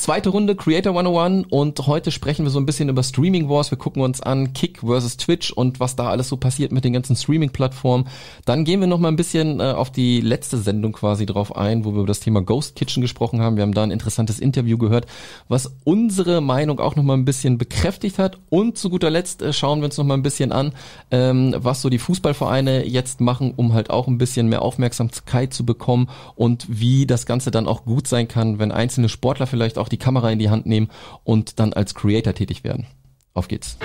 Zweite Runde Creator 101 und heute sprechen wir so ein bisschen über Streaming Wars. Wir gucken uns an Kick versus Twitch und was da alles so passiert mit den ganzen Streaming-Plattformen. Dann gehen wir noch mal ein bisschen äh, auf die letzte Sendung quasi drauf ein, wo wir über das Thema Ghost Kitchen gesprochen haben. Wir haben da ein interessantes Interview gehört, was unsere Meinung auch noch mal ein bisschen bekräftigt hat. Und zu guter Letzt äh, schauen wir uns noch mal ein bisschen an, ähm, was so die Fußballvereine jetzt machen, um halt auch ein bisschen mehr Aufmerksamkeit zu bekommen und wie das Ganze dann auch gut sein kann, wenn einzelne Sportler vielleicht auch die Kamera in die Hand nehmen und dann als Creator tätig werden. Auf geht's.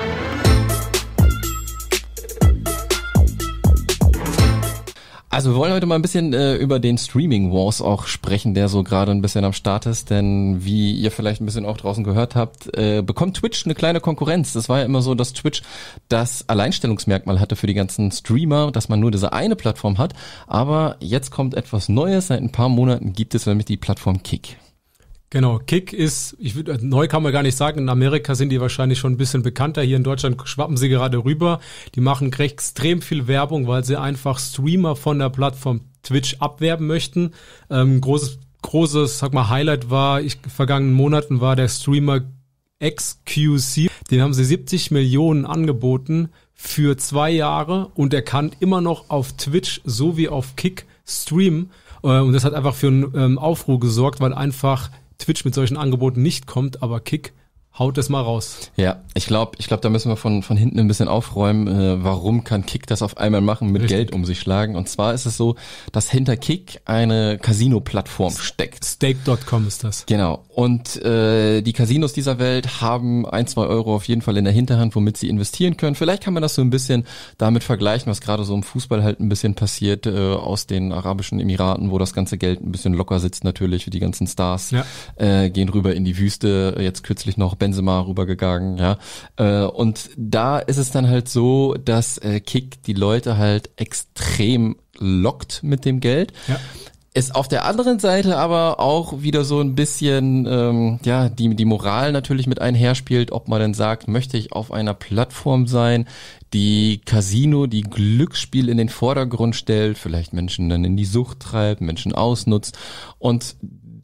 Also wir wollen heute mal ein bisschen äh, über den Streaming Wars auch sprechen, der so gerade ein bisschen am Start ist, denn wie ihr vielleicht ein bisschen auch draußen gehört habt, äh, bekommt Twitch eine kleine Konkurrenz. Das war ja immer so, dass Twitch das Alleinstellungsmerkmal hatte für die ganzen Streamer, dass man nur diese eine Plattform hat, aber jetzt kommt etwas Neues. Seit ein paar Monaten gibt es nämlich die Plattform Kick. Genau, Kick ist, ich würde, neu kann man gar nicht sagen, in Amerika sind die wahrscheinlich schon ein bisschen bekannter. Hier in Deutschland schwappen sie gerade rüber. Die machen extrem viel Werbung, weil sie einfach Streamer von der Plattform Twitch abwerben möchten. Ähm, großes, großes, sag mal, Highlight war, ich, vergangenen Monaten war der Streamer XQC. Den haben sie 70 Millionen angeboten für zwei Jahre und er kann immer noch auf Twitch sowie auf Kick streamen. Äh, und das hat einfach für einen ähm, Aufruhr gesorgt, weil einfach Twitch mit solchen Angeboten nicht kommt, aber Kick haut es mal raus. Ja, ich glaube, ich glaube, da müssen wir von von hinten ein bisschen aufräumen. Äh, warum kann Kick das auf einmal machen, mit Richtig. Geld um sich schlagen? Und zwar ist es so, dass hinter Kick eine Casino-Plattform steckt. Stake.com ist das. Genau. Und äh, die Casinos dieser Welt haben ein, zwei Euro auf jeden Fall in der Hinterhand, womit sie investieren können. Vielleicht kann man das so ein bisschen damit vergleichen, was gerade so im Fußball halt ein bisschen passiert äh, aus den Arabischen Emiraten, wo das ganze Geld ein bisschen locker sitzt natürlich. Die ganzen Stars ja. äh, gehen rüber in die Wüste. Jetzt kürzlich noch Benzema rübergegangen, ja. Äh, und da ist es dann halt so, dass äh, Kick die Leute halt extrem lockt mit dem Geld. Ja ist auf der anderen Seite aber auch wieder so ein bisschen, ähm, ja, die, die Moral natürlich mit einherspielt, ob man dann sagt, möchte ich auf einer Plattform sein, die Casino, die Glücksspiel in den Vordergrund stellt, vielleicht Menschen dann in die Sucht treibt, Menschen ausnutzt und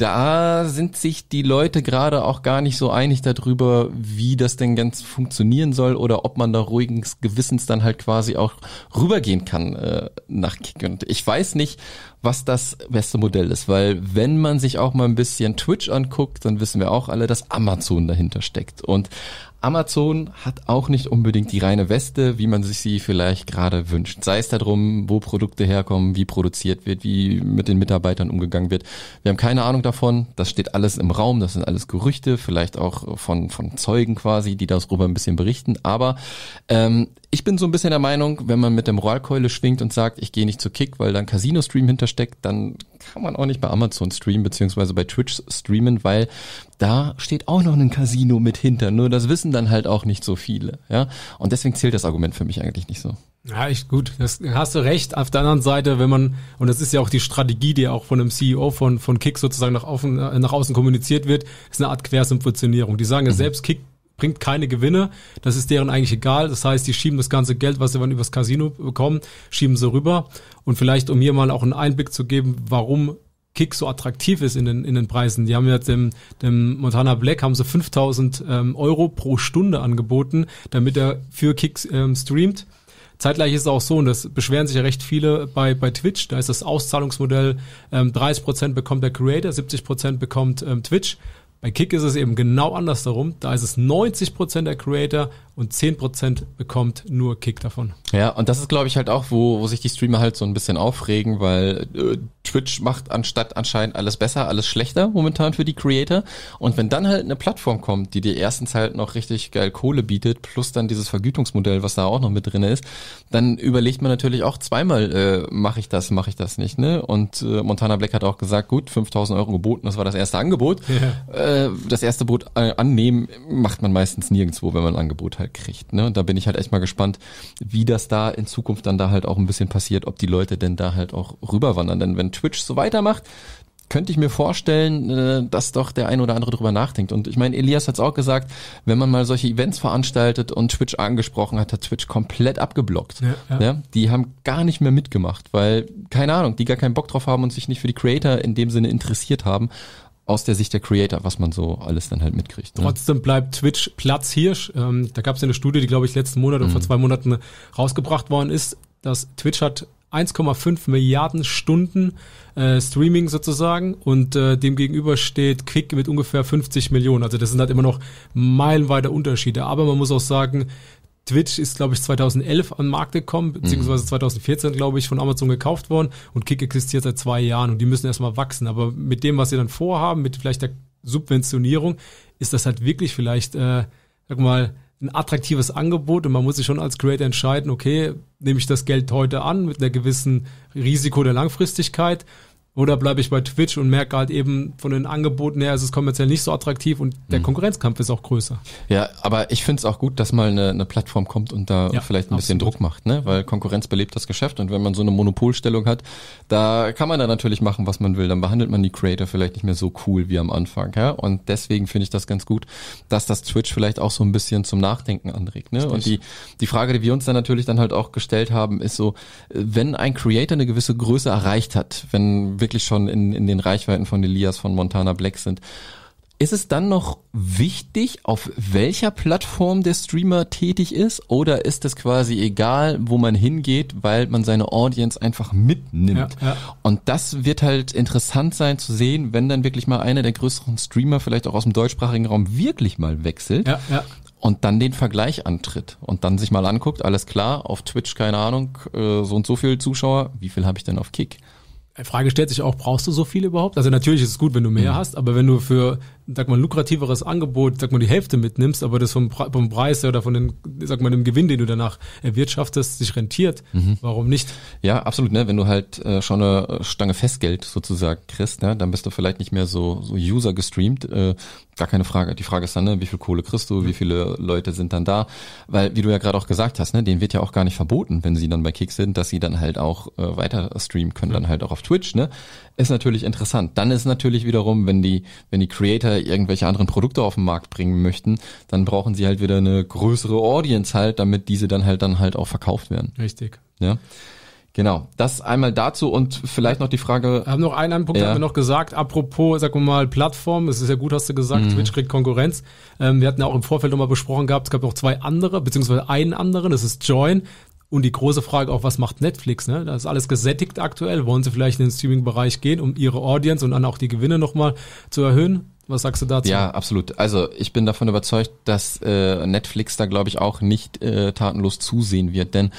da sind sich die Leute gerade auch gar nicht so einig darüber, wie das denn ganz funktionieren soll oder ob man da ruhigen Gewissens dann halt quasi auch rübergehen kann äh, nach Kick. Und ich weiß nicht, was das beste Modell ist, weil wenn man sich auch mal ein bisschen Twitch anguckt, dann wissen wir auch alle, dass Amazon dahinter steckt. Und Amazon hat auch nicht unbedingt die reine Weste, wie man sich sie vielleicht gerade wünscht. Sei es darum, wo Produkte herkommen, wie produziert wird, wie mit den Mitarbeitern umgegangen wird. Wir haben keine Ahnung davon. Das steht alles im Raum. Das sind alles Gerüchte, vielleicht auch von, von Zeugen quasi, die darüber ein bisschen berichten. Aber ähm, ich bin so ein bisschen der Meinung, wenn man mit dem Rollkeule schwingt und sagt, ich gehe nicht zu Kick, weil dann Casino-Stream hintersteckt, dann kann man auch nicht bei Amazon streamen, beziehungsweise bei Twitch streamen, weil da steht auch noch ein Casino mit hinter. Nur das wissen dann halt auch nicht so viele. Ja? Und deswegen zählt das Argument für mich eigentlich nicht so. Ja, ich, gut, das hast du recht. Auf der anderen Seite, wenn man, und das ist ja auch die Strategie, die auch von einem CEO von, von Kick sozusagen nach, außen, nach außen kommuniziert wird, ist eine Art Quersubventionierung. Die sagen ja mhm. selbst, Kick bringt keine Gewinne. Das ist deren eigentlich egal. Das heißt, die schieben das ganze Geld, was sie dann übers Casino bekommen, schieben sie rüber. Und vielleicht, um hier mal auch einen Einblick zu geben, warum Kick so attraktiv ist in den, in den Preisen. Die haben jetzt dem, dem Montana Black haben sie 5000 ähm, Euro pro Stunde angeboten, damit er für Kick ähm, streamt. Zeitgleich ist es auch so, und das beschweren sich ja recht viele bei, bei Twitch, da ist das Auszahlungsmodell, ähm, 30% bekommt der Creator, 70% bekommt ähm, Twitch. Bei Kick ist es eben genau andersherum. Da ist es 90% der Creator und 10% bekommt nur Kick davon. Ja, und das ist, glaube ich, halt auch, wo, wo sich die Streamer halt so ein bisschen aufregen, weil äh, Twitch macht anstatt anscheinend alles besser, alles schlechter momentan für die Creator. Und wenn dann halt eine Plattform kommt, die dir erstens halt noch richtig geil Kohle bietet, plus dann dieses Vergütungsmodell, was da auch noch mit drin ist, dann überlegt man natürlich auch zweimal, äh, mache ich das, mache ich das nicht. ne? Und äh, Montana Black hat auch gesagt, gut, 5000 Euro geboten, das war das erste Angebot. Ja. Äh, das erste Boot äh, annehmen macht man meistens nirgendwo, wenn man ein Angebot halt kriegt. Ne? Und da bin ich halt echt mal gespannt, wie das da in Zukunft dann da halt auch ein bisschen passiert, ob die Leute denn da halt auch rüberwandern. Denn wenn Twitch so weitermacht, könnte ich mir vorstellen, äh, dass doch der ein oder andere drüber nachdenkt. Und ich meine, Elias hat es auch gesagt, wenn man mal solche Events veranstaltet und Twitch angesprochen hat, hat Twitch komplett abgeblockt. Ja, ja. ja, die haben gar nicht mehr mitgemacht, weil, keine Ahnung, die gar keinen Bock drauf haben und sich nicht für die Creator in dem Sinne interessiert haben aus der Sicht der Creator, was man so alles dann halt mitkriegt. Ne? Trotzdem bleibt Twitch Platzhirsch. Ähm, da gab es ja eine Studie, die glaube ich letzten Monat mhm. oder vor zwei Monaten rausgebracht worden ist, dass Twitch hat 1,5 Milliarden Stunden äh, Streaming sozusagen und äh, dem gegenüber steht Quick mit ungefähr 50 Millionen. Also das sind halt immer noch meilenweite Unterschiede. Aber man muss auch sagen, Twitch ist, glaube ich, 2011 an den Markt gekommen, beziehungsweise 2014, glaube ich, von Amazon gekauft worden. Und Kick existiert seit zwei Jahren und die müssen erstmal wachsen. Aber mit dem, was sie dann vorhaben, mit vielleicht der Subventionierung, ist das halt wirklich vielleicht, äh, sag mal, ein attraktives Angebot. Und man muss sich schon als Creator entscheiden, okay, nehme ich das Geld heute an mit einer gewissen Risiko der Langfristigkeit oder bleibe ich bei Twitch und merke halt eben von den Angeboten her, ist es kommerziell nicht so attraktiv und der mhm. Konkurrenzkampf ist auch größer. Ja, aber ich finde es auch gut, dass mal eine, eine Plattform kommt und da ja, vielleicht ein bisschen Druck macht, ne? Weil Konkurrenz belebt das Geschäft und wenn man so eine Monopolstellung hat, da kann man dann natürlich machen, was man will. Dann behandelt man die Creator vielleicht nicht mehr so cool wie am Anfang, ja? Und deswegen finde ich das ganz gut, dass das Twitch vielleicht auch so ein bisschen zum Nachdenken anregt, ne? Und die, die Frage, die wir uns dann natürlich dann halt auch gestellt haben, ist so, wenn ein Creator eine gewisse Größe erreicht hat, wenn wirklich schon in, in den Reichweiten von Elias von Montana Black sind. Ist es dann noch wichtig, auf welcher Plattform der Streamer tätig ist? Oder ist es quasi egal, wo man hingeht, weil man seine Audience einfach mitnimmt? Ja, ja. Und das wird halt interessant sein zu sehen, wenn dann wirklich mal einer der größeren Streamer vielleicht auch aus dem deutschsprachigen Raum wirklich mal wechselt. Ja, und dann den Vergleich antritt und dann sich mal anguckt, alles klar, auf Twitch, keine Ahnung, äh, so und so viele Zuschauer, wie viel habe ich denn auf Kick? Frage stellt sich auch, brauchst du so viel überhaupt? Also natürlich ist es gut, wenn du mehr mhm. hast, aber wenn du für, sag mal, ein lukrativeres Angebot, sag mal, die Hälfte mitnimmst, aber das vom, vom Preis oder von den, sag mal, dem Gewinn, den du danach erwirtschaftest, sich rentiert, mhm. warum nicht? Ja, absolut, ne? Wenn du halt äh, schon eine Stange Festgeld sozusagen kriegst, ne, dann bist du vielleicht nicht mehr so, so User gestreamt, äh, gar keine Frage. Die Frage ist dann, ne, wie viel Kohle kriegst du, wie viele Leute sind dann da? Weil, wie du ja gerade auch gesagt hast, ne, denen wird ja auch gar nicht verboten, wenn sie dann bei Kick sind, dass sie dann halt auch äh, weiter streamen können, mhm. dann halt auch auf Twitch, ne? Ist natürlich interessant. Dann ist natürlich wiederum, wenn die, wenn die Creator irgendwelche anderen Produkte auf den Markt bringen möchten, dann brauchen sie halt wieder eine größere Audience halt, damit diese dann halt dann halt auch verkauft werden. Richtig. Ja. Genau, das einmal dazu und vielleicht noch die Frage. Wir haben noch einen, einen Punkt, ja. haben wir noch gesagt, apropos, sag mal, Plattform, es ist ja gut, hast du gesagt, mhm. Twitch kriegt Konkurrenz. Ähm, wir hatten ja auch im Vorfeld nochmal besprochen gehabt, es gab noch zwei andere, beziehungsweise einen anderen, das ist Join. Und die große Frage auch, was macht Netflix? Ne? Da ist alles gesättigt aktuell. Wollen sie vielleicht in den Streaming-Bereich gehen, um ihre Audience und dann auch die Gewinne nochmal zu erhöhen? Was sagst du dazu? Ja, absolut. Also ich bin davon überzeugt, dass äh, Netflix da, glaube ich, auch nicht äh, tatenlos zusehen wird. Denn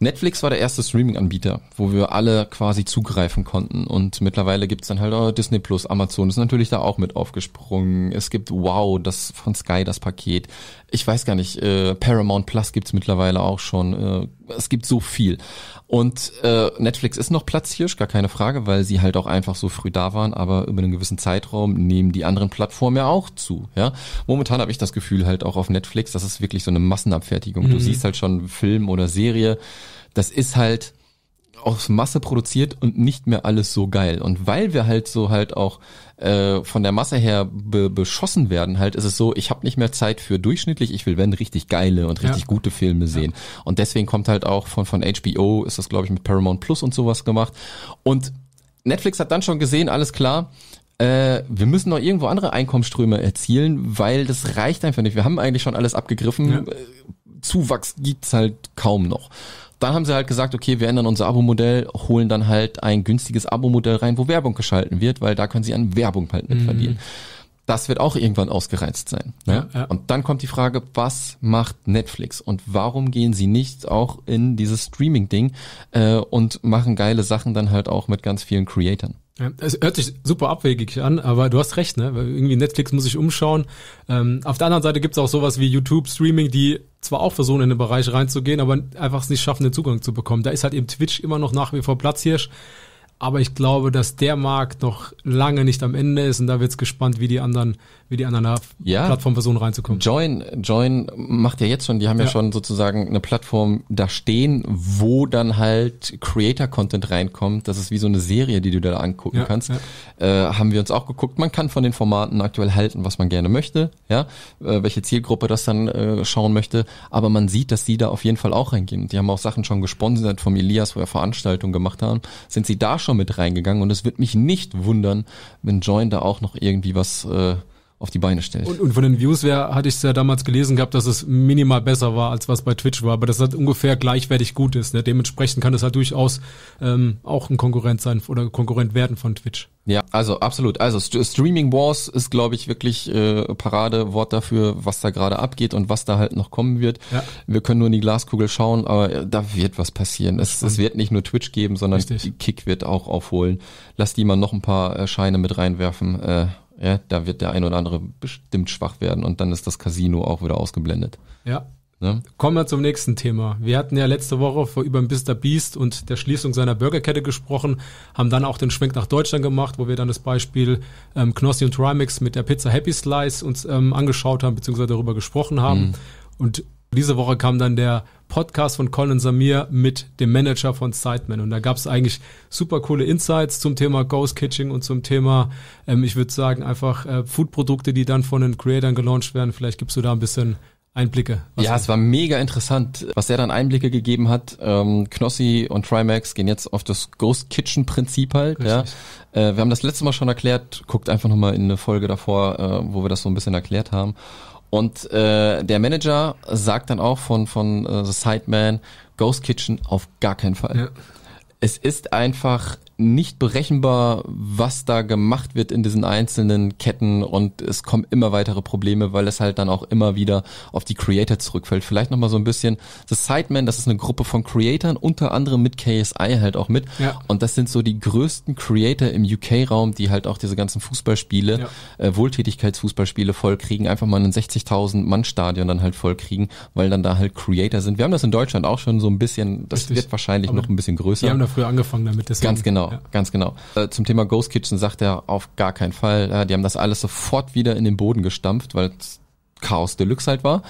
Netflix war der erste Streaming-Anbieter, wo wir alle quasi zugreifen konnten. Und mittlerweile gibt's dann halt auch Disney Plus, Amazon ist natürlich da auch mit aufgesprungen. Es gibt Wow, das von Sky, das Paket. Ich weiß gar nicht, äh, Paramount Plus gibt's mittlerweile auch schon. Äh, es gibt so viel. Und äh, Netflix ist noch Platzhirsch, gar keine Frage, weil sie halt auch einfach so früh da waren, aber über einen gewissen Zeitraum nehmen die anderen Plattformen ja auch zu. Ja, Momentan habe ich das Gefühl halt auch auf Netflix, das ist wirklich so eine Massenabfertigung. Mhm. Du siehst halt schon Film oder Serie, das ist halt aus Masse produziert und nicht mehr alles so geil. Und weil wir halt so halt auch äh, von der Masse her be beschossen werden, halt ist es so, ich habe nicht mehr Zeit für durchschnittlich, ich will wenn richtig geile und richtig ja. gute Filme sehen. Ja. Und deswegen kommt halt auch von von HBO, ist das glaube ich mit Paramount Plus und sowas gemacht. Und Netflix hat dann schon gesehen, alles klar, äh, wir müssen noch irgendwo andere Einkommensströme erzielen, weil das reicht einfach nicht. Wir haben eigentlich schon alles abgegriffen. Ja. Äh, Zuwachs gibt's halt kaum noch. Dann haben sie halt gesagt, okay, wir ändern unser Abo-Modell, holen dann halt ein günstiges Abo-Modell rein, wo Werbung geschalten wird, weil da können sie an Werbung halt mit mhm. verdienen. Das wird auch irgendwann ausgereizt sein. Ne? Ja, ja. Und dann kommt die Frage, was macht Netflix und warum gehen sie nicht auch in dieses Streaming-Ding äh, und machen geile Sachen dann halt auch mit ganz vielen Creatoren? Es hört sich super abwegig an, aber du hast recht, ne? Irgendwie Netflix muss sich umschauen. Ähm, auf der anderen Seite gibt's auch sowas wie YouTube Streaming, die zwar auch versuchen, in den Bereich reinzugehen, aber einfach es nicht schaffen, den Zugang zu bekommen. Da ist halt eben Twitch immer noch nach wie vor Platzhirsch. Aber ich glaube, dass der Markt noch lange nicht am Ende ist und da wird's gespannt, wie die anderen, wie die anderen ja. Plattform versuchen reinzukommen. Join, Join macht ja jetzt schon, die haben ja. ja. schon sozusagen eine Plattform da stehen, wo dann halt Creator-Content reinkommt. Das ist wie so eine Serie, die du da angucken ja, kannst. Äh, haben wir uns auch geguckt. Man kann von den Formaten aktuell halten, was man gerne möchte, ja, äh, welche Zielgruppe das dann äh, schauen möchte. Aber man sieht, dass die da auf jeden Fall auch reingehen. Die haben auch Sachen schon gesponsert vom Elias, wo wir Veranstaltungen gemacht haben. Sind sie da schon mit reingegangen. Und es wird mich nicht wundern, wenn Join da auch noch irgendwie was äh, auf die Beine stellt. Und, und von den Views her hatte ich es ja damals gelesen gehabt, dass es minimal besser war, als was bei Twitch war, aber dass das ungefähr gleichwertig gut ist. Ne? Dementsprechend kann es halt durchaus ähm, auch ein Konkurrent sein oder Konkurrent werden von Twitch. Ja, also absolut. Also St Streaming Wars ist, glaube ich, wirklich äh, Paradewort dafür, was da gerade abgeht und was da halt noch kommen wird. Ja. Wir können nur in die Glaskugel schauen, aber da wird was passieren. Es, es, wird nicht nur Twitch geben, sondern Richtig. Kick wird auch aufholen. Lass die mal noch ein paar äh, Scheine mit reinwerfen. Äh, ja, da wird der ein oder andere bestimmt schwach werden und dann ist das Casino auch wieder ausgeblendet. Ja. Ne? Kommen wir zum nächsten Thema. Wir hatten ja letzte Woche vor über Mr. Beast und der Schließung seiner Burgerkette gesprochen, haben dann auch den Schwenk nach Deutschland gemacht, wo wir dann das Beispiel ähm, Knossi und Trimax mit der Pizza Happy Slice uns ähm, angeschaut haben, beziehungsweise darüber gesprochen haben. Mhm. Und diese Woche kam dann der Podcast von Colin Samir mit dem Manager von Sideman. Und da gab es eigentlich super coole Insights zum Thema Ghost Kitching und zum Thema, ähm, ich würde sagen, einfach äh, Foodprodukte, die dann von den Creatoren gelauncht werden. Vielleicht gibst du da ein bisschen Einblicke. Ja, es war mega interessant, was er dann Einblicke gegeben hat. Ähm, Knossi und Trimax gehen jetzt auf das Ghost Kitchen Prinzip halt. Ja. Äh, wir haben das letzte Mal schon erklärt. Guckt einfach nochmal in eine Folge davor, äh, wo wir das so ein bisschen erklärt haben. Und äh, der Manager sagt dann auch von, von äh, The Sideman, Ghost Kitchen auf gar keinen Fall. Ja. Es ist einfach nicht berechenbar, was da gemacht wird in diesen einzelnen Ketten und es kommen immer weitere Probleme, weil es halt dann auch immer wieder auf die Creator zurückfällt. Vielleicht nochmal so ein bisschen The Sidemen, das ist eine Gruppe von Creatoren, unter anderem mit KSI halt auch mit ja. und das sind so die größten Creator im UK-Raum, die halt auch diese ganzen Fußballspiele, ja. äh, Wohltätigkeitsfußballspiele vollkriegen, einfach mal einen 60.000 Mann Stadion dann halt vollkriegen, weil dann da halt Creator sind. Wir haben das in Deutschland auch schon so ein bisschen, das Richtig. wird wahrscheinlich Aber noch ein bisschen größer. Die haben da früher angefangen damit. Deswegen. Ganz genau genau, ja. ganz genau. Äh, zum Thema Ghost Kitchen sagt er auf gar keinen Fall. Äh, die haben das alles sofort wieder in den Boden gestampft, weil Chaos Deluxe halt war.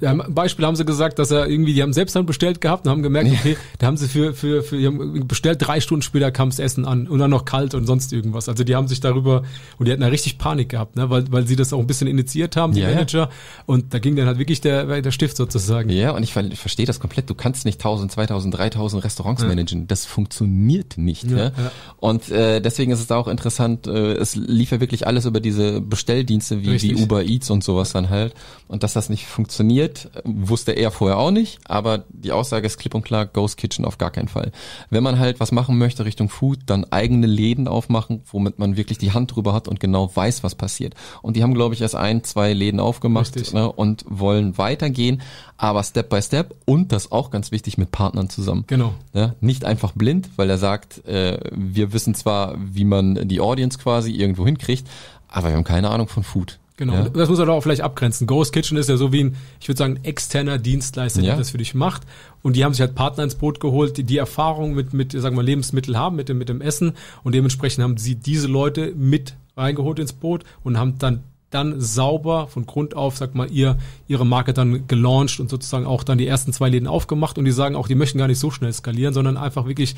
Ja, Beispiel haben sie gesagt, dass er irgendwie, die haben selbst dann bestellt gehabt und haben gemerkt, okay, da haben sie für, für, für, die haben bestellt, drei Stunden später kam das Essen an und dann noch kalt und sonst irgendwas. Also die haben sich darüber, und die hatten da richtig Panik gehabt, ne, weil, weil sie das auch ein bisschen initiiert haben, die ja, Manager. Und da ging dann halt wirklich der, der Stift sozusagen. Ja, und ich, ich verstehe das komplett. Du kannst nicht 1000, 2000, 3000 Restaurants ja. managen. Das funktioniert nicht. Ja, ja. Und äh, deswegen ist es auch interessant, äh, es lief ja wirklich alles über diese Bestelldienste wie, wie Uber Eats und sowas dann halt. Und dass das nicht funktioniert, wusste er vorher auch nicht. Aber die Aussage ist klipp und klar, Ghost Kitchen auf gar keinen Fall. Wenn man halt was machen möchte Richtung Food, dann eigene Läden aufmachen, womit man wirklich die Hand drüber hat und genau weiß, was passiert. Und die haben, glaube ich, erst ein, zwei Läden aufgemacht ne, und wollen weitergehen, aber Step by Step und das auch ganz wichtig mit Partnern zusammen. Genau. Ja, nicht einfach blind, weil er sagt, äh, wir wissen zwar, wie man die Audience quasi irgendwo hinkriegt, aber wir haben keine Ahnung von Food. Genau, ja. das muss man auch vielleicht abgrenzen. Ghost Kitchen ist ja so wie ein, ich würde sagen, externer Dienstleister, der das für dich macht. Und die haben sich halt Partner ins Boot geholt, die die Erfahrung mit, mit, sagen wir, Lebensmittel haben, mit dem, mit dem Essen. Und dementsprechend haben sie diese Leute mit reingeholt ins Boot und haben dann dann sauber von Grund auf, sag mal, ihr, ihre Marke dann gelauncht und sozusagen auch dann die ersten zwei Läden aufgemacht und die sagen auch, die möchten gar nicht so schnell skalieren, sondern einfach wirklich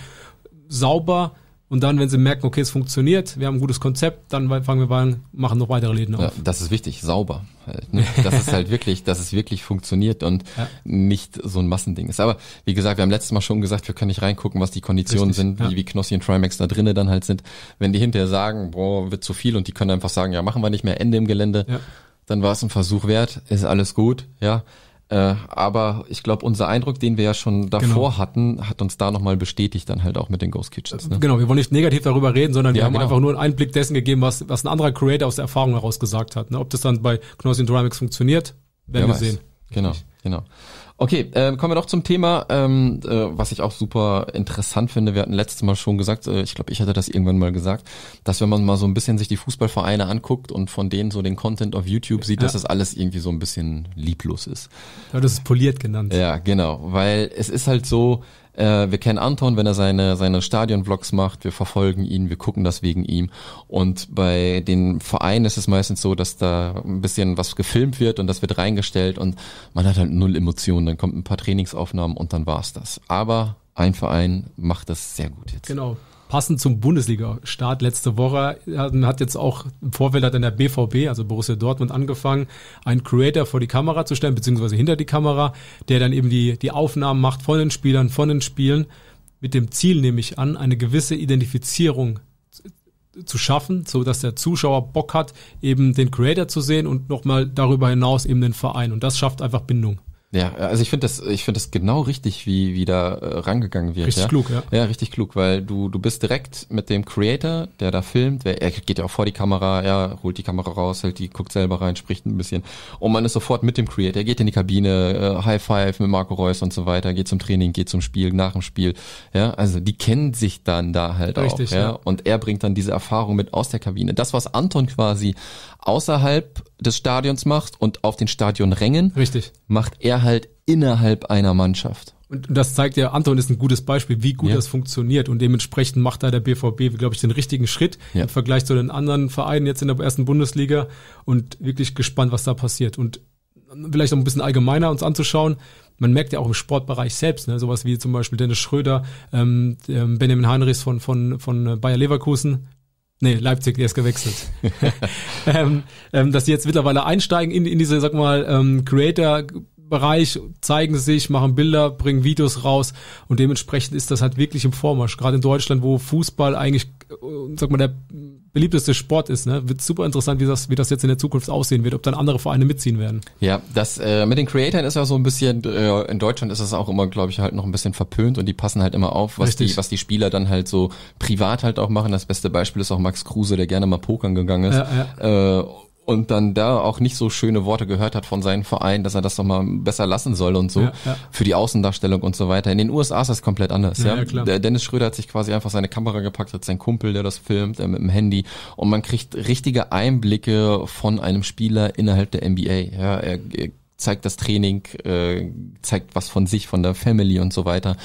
sauber und dann, wenn sie merken, okay, es funktioniert, wir haben ein gutes Konzept, dann fangen wir an, machen noch weitere Läden auf. Ja, das ist wichtig, sauber. Halt, ne? Das ist halt wirklich, dass es wirklich funktioniert und ja. nicht so ein Massending ist. Aber wie gesagt, wir haben letztes Mal schon gesagt, wir können nicht reingucken, was die Konditionen Richtig, sind, ja. wie, wie Knossi und Trimax da drinnen dann halt sind. Wenn die hinterher sagen, boah, wird zu viel und die können einfach sagen, ja, machen wir nicht mehr Ende im Gelände, dann war es ein Versuch wert, ist alles gut, ja. Äh, aber ich glaube, unser Eindruck, den wir ja schon davor genau. hatten, hat uns da nochmal bestätigt, dann halt auch mit den Ghost Kitchens. Ne? Genau, wir wollen nicht negativ darüber reden, sondern ja, wir haben genau. einfach nur einen Einblick dessen gegeben, was, was ein anderer Creator aus der Erfahrung heraus gesagt hat. Ne? Ob das dann bei Knossi und Dynamics funktioniert, werden Wer wir weiß. sehen. Genau, genau. Okay, äh, kommen wir doch zum Thema, ähm, äh, was ich auch super interessant finde. Wir hatten letztes Mal schon gesagt, äh, ich glaube, ich hatte das irgendwann mal gesagt, dass wenn man mal so ein bisschen sich die Fußballvereine anguckt und von denen so den Content auf YouTube sieht, ja. dass das alles irgendwie so ein bisschen lieblos ist. Ja, das ist poliert genannt. Ja, genau, weil es ist halt so, äh, wir kennen Anton, wenn er seine, seine Stadion-Vlogs macht. Wir verfolgen ihn, wir gucken das wegen ihm. Und bei den Vereinen ist es meistens so, dass da ein bisschen was gefilmt wird und das wird reingestellt und man hat halt null Emotionen. Dann kommt ein paar Trainingsaufnahmen und dann war's das. Aber ein Verein macht das sehr gut jetzt. Genau passend zum Bundesliga-Start letzte Woche hat jetzt auch im Vorfeld hat in der BVB, also Borussia Dortmund, angefangen, einen Creator vor die Kamera zu stellen, beziehungsweise hinter die Kamera, der dann eben die, die Aufnahmen macht von den Spielern, von den Spielen. mit dem Ziel, nehme ich an, eine gewisse Identifizierung zu schaffen, so dass der Zuschauer Bock hat, eben den Creator zu sehen und nochmal darüber hinaus eben den Verein. Und das schafft einfach Bindung. Ja, also ich finde das, ich finde das genau richtig, wie wie da äh, rangegangen wird. Richtig ja? klug, ja. Ja, richtig klug, weil du du bist direkt mit dem Creator, der da filmt, wer, er geht ja auch vor die Kamera, er holt die Kamera raus, hält die, guckt selber rein, spricht ein bisschen und man ist sofort mit dem Creator, er geht in die Kabine, äh, High Five mit Marco Reus und so weiter, geht zum Training, geht zum Spiel, nach dem Spiel, ja, also die kennen sich dann da halt Richtig, auch, ja? ja. und er bringt dann diese Erfahrung mit aus der Kabine. Das, was Anton quasi außerhalb des Stadions macht und auf den Stadionrängen, Richtig. macht er halt innerhalb einer Mannschaft. Und das zeigt ja, Anton ist ein gutes Beispiel, wie gut Ja. das funktioniert. Und dementsprechend macht da der BVB, glaube ich, den richtigen Schritt Ja. im Vergleich zu den anderen Vereinen jetzt in der ersten Bundesliga und wirklich gespannt, was da passiert. Und vielleicht noch ein bisschen allgemeiner uns anzuschauen. Man merkt ja auch im Sportbereich selbst, ne, sowas wie zum Beispiel Dennis Schröder, ähm, ähm, Benjamin Heinrichs von, von, von Bayer Leverkusen, Nee, Leipzig, der ist gewechselt. ähm, ähm, dass sie jetzt mittlerweile einsteigen in, in diese, sag mal, ähm, Creator-Bereich, zeigen sich, machen Bilder, bringen Videos raus und dementsprechend ist das halt wirklich im Vormarsch. Gerade in Deutschland, wo Fußball eigentlich, sag mal, der beliebteste Sport ist, ne, wird super interessant, wie das, wie das jetzt in der Zukunft aussehen wird, ob dann andere Vereine mitziehen werden. Ja, das äh, mit den Creatoren ist ja so ein bisschen, äh, in Deutschland ist es auch immer, glaube ich, halt noch ein bisschen verpönt und die passen halt immer auf, was Richtig. die, was die Spieler dann halt so privat halt auch machen. Das beste Beispiel ist auch Max Kruse, der gerne mal pokern gegangen ist. Ja, Äh, und dann da auch nicht so schöne Worte gehört hat von seinem Verein, dass er das doch mal besser lassen soll und so Ja, ja. für die Außendarstellung und so weiter. In den USA ist das komplett anders. Ja, Ja. Der Dennis Schröder hat sich quasi einfach seine Kamera gepackt, hat sein Kumpel, der das filmt, mit dem Handy und man kriegt richtige Einblicke von einem Spieler innerhalb der NBA. Ja, er, er zeigt das Training, äh, zeigt was von sich, von der Family und so weiter.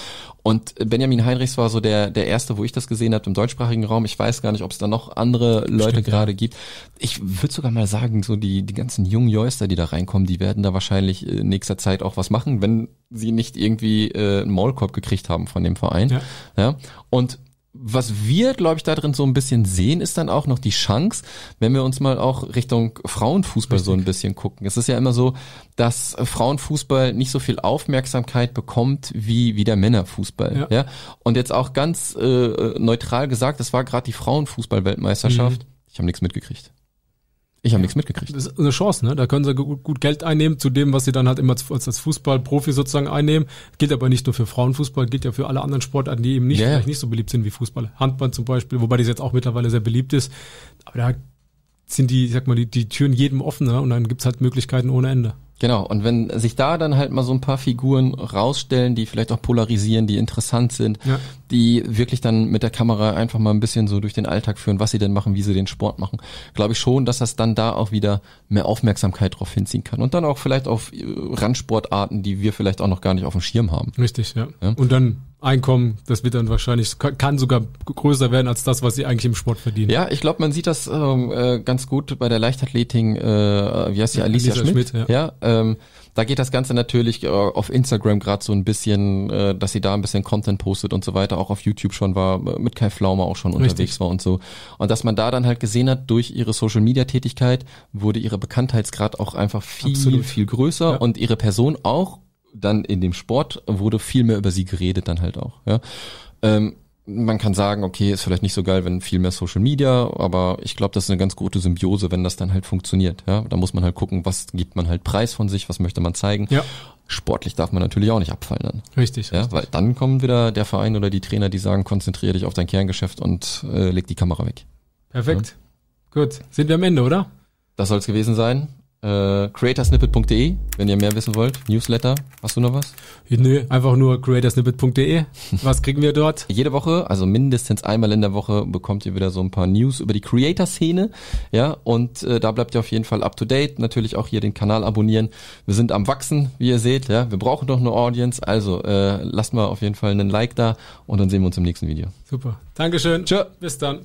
Und Benjamin Heinrichs war so der der erste, wo ich das gesehen habe im deutschsprachigen Raum. Ich weiß gar nicht, ob es da noch andere Leute Stimmt, ja. gerade gibt. Ich würde sogar mal sagen, so die die ganzen jungen Joyster, die da reinkommen, die werden da wahrscheinlich in nächster Zeit auch was machen, wenn sie nicht irgendwie äh, einen Maulkorb gekriegt haben von dem Verein. Ja. Ja. Und was wir, glaube ich, da drin so ein bisschen sehen, ist dann auch noch die Chance, wenn wir uns mal auch Richtung Frauenfußball so ein bisschen gucken. Es ist ja immer so, dass Frauenfußball nicht so viel Aufmerksamkeit bekommt wie, wie der Männerfußball. Ja. Ja. Und jetzt auch ganz äh, neutral gesagt, das war gerade die Frauenfußball-Weltmeisterschaft. Mhm. Ich habe nichts mitgekriegt. Ich habe nichts mitgekriegt. Das ist eine Chance, ne? Da können sie gut, Geld einnehmen zu dem, was sie dann halt immer als, Fußballprofi sozusagen einnehmen. Gilt aber nicht nur für Frauenfußball, gilt ja für alle anderen Sportarten, die eben nicht, ja. vielleicht nicht so beliebt sind wie Fußball. Handball zum Beispiel, wobei das jetzt auch mittlerweile sehr beliebt ist. Aber da sind die, ich sag mal, die, die Türen jedem offen, ne? Und dann gibt's halt Möglichkeiten ohne Ende. Genau, und wenn sich da dann halt mal so ein paar Figuren rausstellen, die vielleicht auch polarisieren, die interessant sind, Ja. die wirklich dann mit der Kamera einfach mal ein bisschen so durch den Alltag führen, was sie denn machen, wie sie den Sport machen, glaube ich schon, dass das dann da auch wieder mehr Aufmerksamkeit drauf hinziehen kann. Und dann auch vielleicht auf äh, Randsportarten, die wir vielleicht auch noch gar nicht auf dem Schirm haben. Richtig, ja. Ja. Und dann Einkommen, das wird dann wahrscheinlich, kann sogar größer werden als das, was sie eigentlich im Sport verdienen. Ja, ich glaube, man sieht das ähm, äh, ganz gut bei der Leichtathletik, äh, wie heißt die, Ja, Alicia, Alicia Schmidt. Schmidt, ja, ähm, da geht das Ganze natürlich äh, auf Instagram gerade so ein bisschen, äh, dass sie da ein bisschen Content postet und so weiter, auch auf YouTube schon war, äh, mit Kai Pflaume auch schon Richtig. unterwegs war und so. Und dass man da dann halt gesehen hat, durch ihre Social Media Tätigkeit wurde ihre Bekanntheitsgrad auch einfach viel, Absolut. viel größer Ja. und ihre Person auch dann in dem Sport wurde viel mehr über sie geredet dann halt auch, ja. Ähm, man kann sagen, okay, ist vielleicht nicht so geil, wenn viel mehr Social Media, aber ich glaube, das ist eine ganz gute Symbiose, wenn das dann halt funktioniert. Ja, da muss man halt gucken, was gibt man halt preis von sich, was möchte man zeigen. Ja. Sportlich darf man natürlich auch nicht abfallen dann. Richtig. Ja, richtig. weil dann kommen wieder der Verein oder die Trainer, die sagen, konzentriere dich auf dein Kerngeschäft und äh, leg die Kamera weg. Perfekt. Gut. Sind wir am Ende, oder? Das soll es gewesen sein. Äh, creatorsnippet.de, wenn ihr mehr wissen wollt. Newsletter. Hast du noch was? Nö, einfach nur creatorsnippet.de. Was kriegen wir dort? Jede Woche, also mindestens einmal in der Woche, bekommt ihr wieder so ein paar News über die Creator-Szene. Ja, und äh, da bleibt ihr auf jeden Fall up to date. Natürlich auch hier den Kanal abonnieren. Wir sind am Wachsen, wie ihr seht. Ja, wir brauchen doch eine Audience. Also äh, lasst mal auf jeden Fall einen Like da und dann sehen wir uns im nächsten Video. Super. Dankeschön. Tschö. Bis dann.